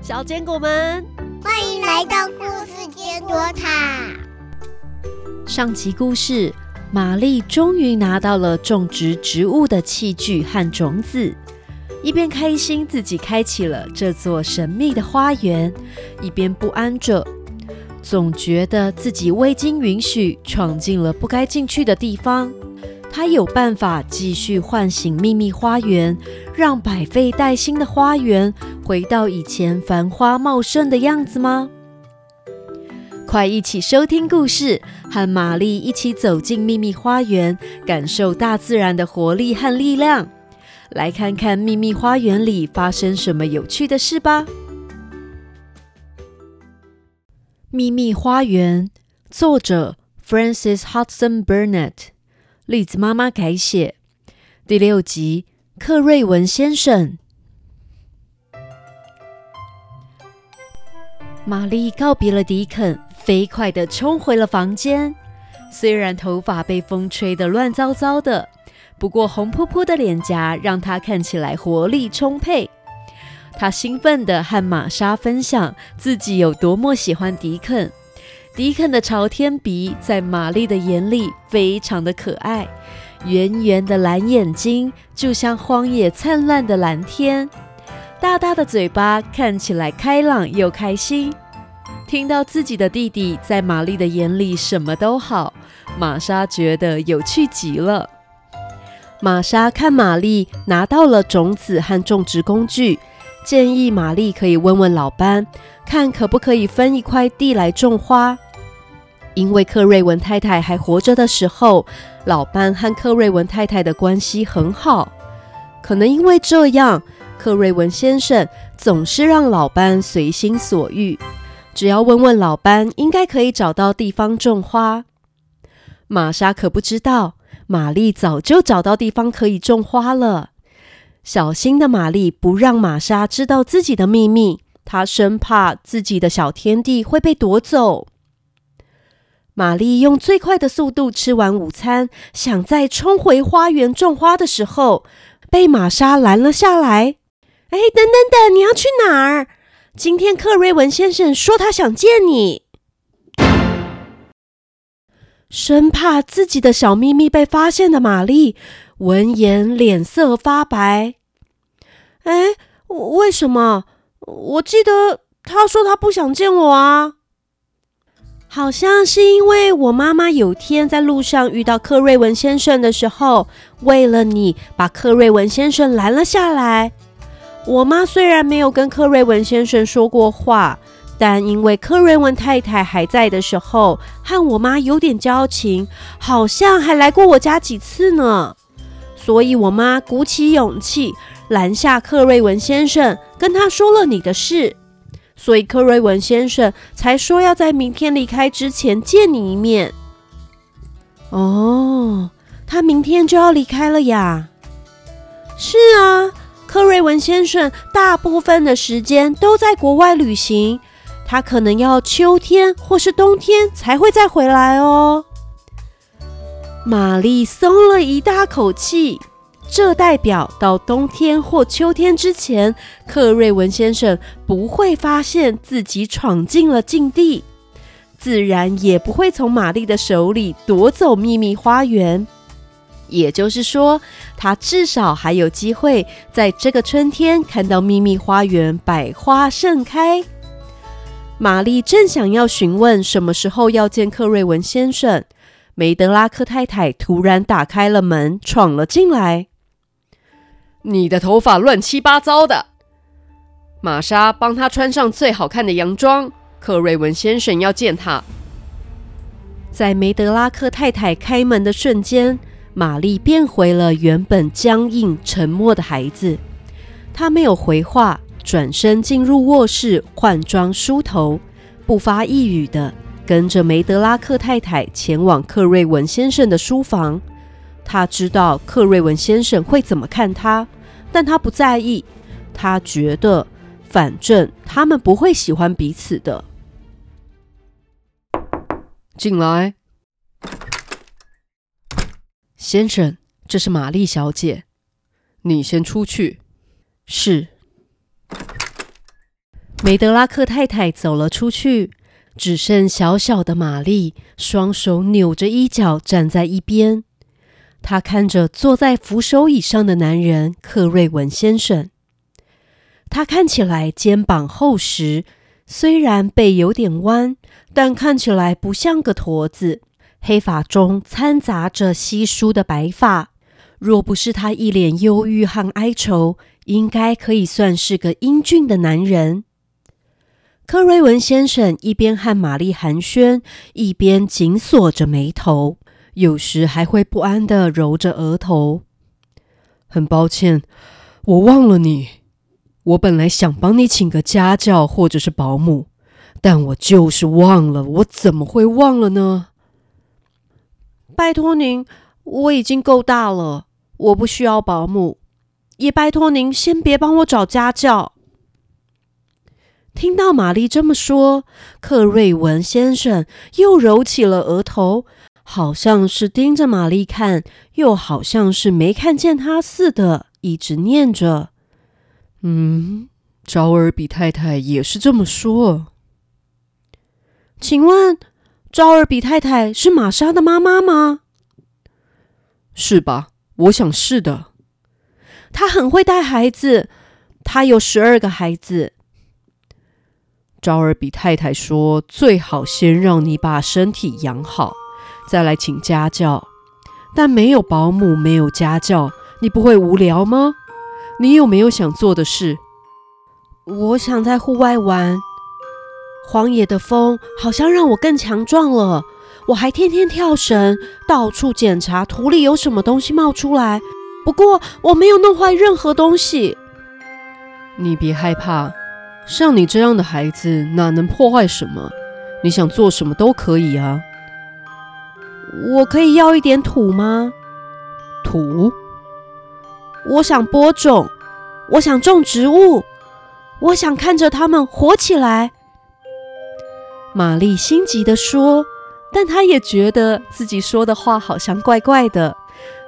小坚果们，欢迎来到故事坚果塔。上集故事，玛丽终于拿到了种植植物的器具和种子，一边开心自己开启了这座神秘的花园，一边不安着，总觉得自己未经允许闯进了不该进去的地方。他有办法继续唤醒秘密花园，让百废待兴的花园回到以前繁花茂盛的样子吗？快一起收听故事，和玛丽一起走进秘密花园，感受大自然的活力和力量。来看看秘密花园里发生什么有趣的事吧！秘密花园，作者 Francis Hudson Burnett。栗子妈妈改写第六集，克瑞文先生。玛丽告别了迪肯，飞快的冲回了房间。虽然头发被风吹得乱糟糟的，不过红扑扑的脸颊让她看起来活力充沛。她兴奋的和玛莎分享自己有多么喜欢迪肯。迪肯的朝天鼻在玛丽的眼里非常的可爱，圆圆的蓝眼睛就像荒野灿烂的蓝天，大大的嘴巴看起来开朗又开心。听到自己的弟弟在玛丽的眼里什么都好，玛莎觉得有趣极了。玛莎看玛丽拿到了种子和种植工具，建议玛丽可以问问老班，看可不可以分一块地来种花。因为克瑞文太太还活着的时候，老班和克瑞文太太的关系很好。可能因为这样，克瑞文先生总是让老班随心所欲，只要问问老班，应该可以找到地方种花。玛莎可不知道，玛丽早就找到地方可以种花了。小心的玛丽不让玛莎知道自己的秘密，她生怕自己的小天地会被夺走。玛丽用最快的速度吃完午餐，想再冲回花园种花的时候，被玛莎拦了下来。“哎，等等等，你要去哪儿？今天克瑞文先生说他想见你。”生怕自己的小秘密被发现的玛丽，闻言脸色发白。“哎，为什么？我记得他说他不想见我啊。”好像是因为我妈妈有天在路上遇到克瑞文先生的时候，为了你把克瑞文先生拦了下来。我妈虽然没有跟克瑞文先生说过话，但因为克瑞文太太还在的时候，和我妈有点交情，好像还来过我家几次呢。所以我妈鼓起勇气拦下克瑞文先生，跟他说了你的事。所以，克瑞文先生才说要在明天离开之前见你一面。哦，他明天就要离开了呀？是啊，克瑞文先生大部分的时间都在国外旅行，他可能要秋天或是冬天才会再回来哦。玛丽松了一大口气。这代表到冬天或秋天之前，克瑞文先生不会发现自己闯进了禁地，自然也不会从玛丽的手里夺走秘密花园。也就是说，他至少还有机会在这个春天看到秘密花园百花盛开。玛丽正想要询问什么时候要见克瑞文先生，梅德拉克太太突然打开了门，闯了进来。你的头发乱七八糟的，玛莎帮他穿上最好看的洋装。克瑞文先生要见他。在梅德拉克太太开门的瞬间，玛丽变回了原本僵硬沉默的孩子。她没有回话，转身进入卧室换装梳头，不发一语的跟着梅德拉克太太前往克瑞文先生的书房。他知道克瑞文先生会怎么看他。但他不在意，他觉得反正他们不会喜欢彼此的。进来，先生，这是玛丽小姐，你先出去。是。梅德拉克太太走了出去，只剩小小的玛丽，双手扭着衣角站在一边。她看着坐在扶手椅上的男人克瑞文先生，他看起来肩膀厚实，虽然背有点弯，但看起来不像个驼子。黑发中掺杂着稀疏的白发，若不是他一脸忧郁和哀愁，应该可以算是个英俊的男人。克瑞文先生一边和玛丽寒暄，一边紧锁着眉头，有时还会不安的揉着额头。很抱歉，我忘了你。我本来想帮你请个家教或者是保姆，但我就是忘了。我怎么会忘了呢？拜托您，我已经够大了，我不需要保姆。也拜托您先别帮我找家教。听到玛丽这么说，克瑞文先生又揉起了额头，好像是盯着玛丽看，又好像是没看见她似的，一直念着：“嗯，昭尔比太太也是这么说。”请问。昭尔比太太是玛莎的妈妈吗？是吧？我想是的。她很会带孩子，她有十二个孩子。昭尔比太太说：“最好先让你把身体养好，再来请家教。但没有保姆，没有家教，你不会无聊吗？你有没有想做的事？我想在户外玩。”荒野的风好像让我更强壮了。我还天天跳绳，到处检查土里有什么东西冒出来。不过我没有弄坏任何东西。你别害怕，像你这样的孩子哪能破坏什么？你想做什么都可以啊。我可以要一点土吗？土？我想播种，我想种植物，我想看着它们活起来。玛丽心急地说，但她也觉得自己说的话好像怪怪的。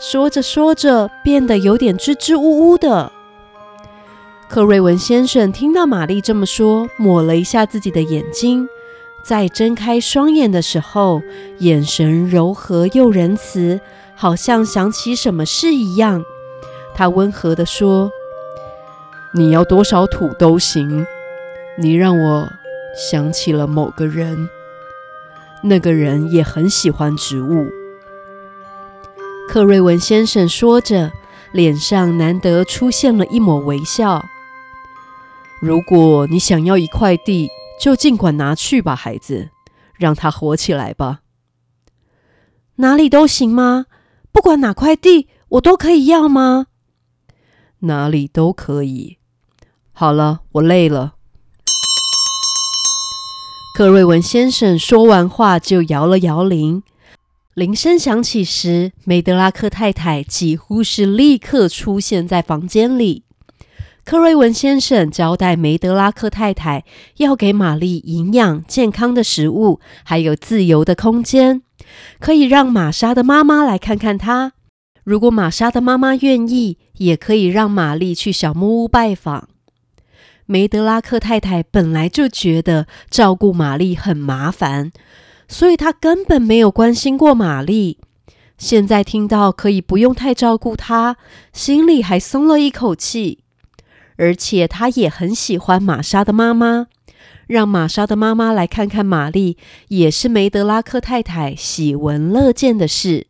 说着说着，变得有点支支吾吾的。克瑞文先生听到玛丽这么说，抹了一下自己的眼睛，在睁开双眼的时候，眼神柔和又仁慈，好像想起什么事一样。他温和地说：“你要多少土都行，你让我。”想起了某个人，那个人也很喜欢植物。克瑞文先生说着，脸上难得出现了一抹微笑。如果你想要一块地，就尽管拿去吧，孩子，让它活起来吧。哪里都行吗？不管哪块地，我都可以要吗？哪里都可以。好了，我累了。克瑞文先生说完话，就摇了摇铃。铃声响起时，梅德拉克太太几乎是立刻出现在房间里。克瑞文先生交代梅德拉克太太要给玛丽营养健康的食物，还有自由的空间，可以让玛莎的妈妈来看看她。如果玛莎的妈妈愿意，也可以让玛丽去小木屋拜访。梅德拉克太太本来就觉得照顾玛丽很麻烦，所以她根本没有关心过玛丽。现在听到可以不用太照顾她，心里还松了一口气。而且她也很喜欢玛莎的妈妈，让玛莎的妈妈来看看玛丽，也是梅德拉克太太喜闻乐见的事。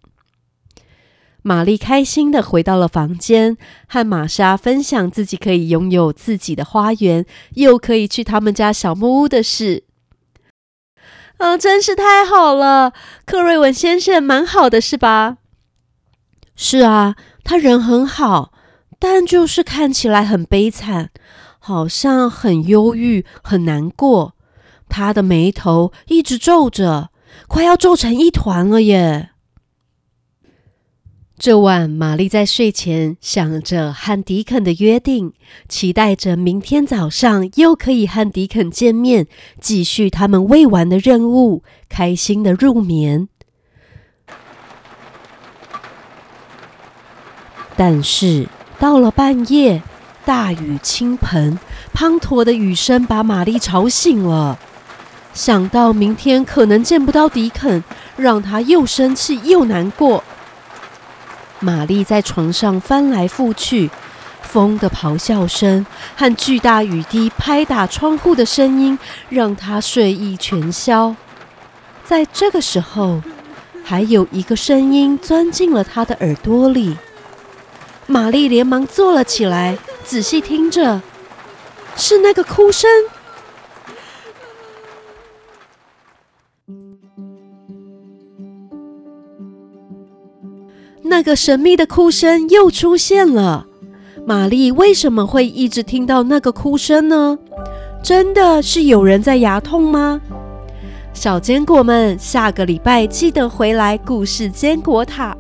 玛丽开心的回到了房间，和玛莎分享自己可以拥有自己的花园，又可以去他们家小木屋的事。啊，真是太好了！克瑞文先生蛮好的，是吧？是啊，他人很好，但就是看起来很悲惨，好像很忧郁、很难过。他的眉头一直皱着，快要皱成一团了耶。这晚，玛丽在睡前想着和迪肯的约定，期待着明天早上又可以和迪肯见面，继续他们未完的任务，开心的入眠。但是到了半夜，大雨倾盆，滂沱的雨声把玛丽吵醒了。想到明天可能见不到迪肯，让她又生气又难过。玛丽在床上翻来覆去，风的咆哮声和巨大雨滴拍打窗户的声音让她睡意全消。在这个时候，还有一个声音钻进了她的耳朵里。玛丽连忙坐了起来，仔细听着，是那个哭声。那个神秘的哭声又出现了。玛丽为什么会一直听到那个哭声呢？真的是有人在牙痛吗？小坚果们，下个礼拜记得回来故事坚果塔，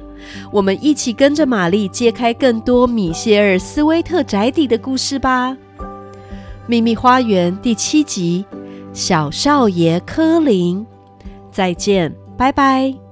我们一起跟着玛丽揭开更多米歇尔·斯威特宅邸的故事吧。秘密花园第七集，小少爷柯林，再见，拜拜。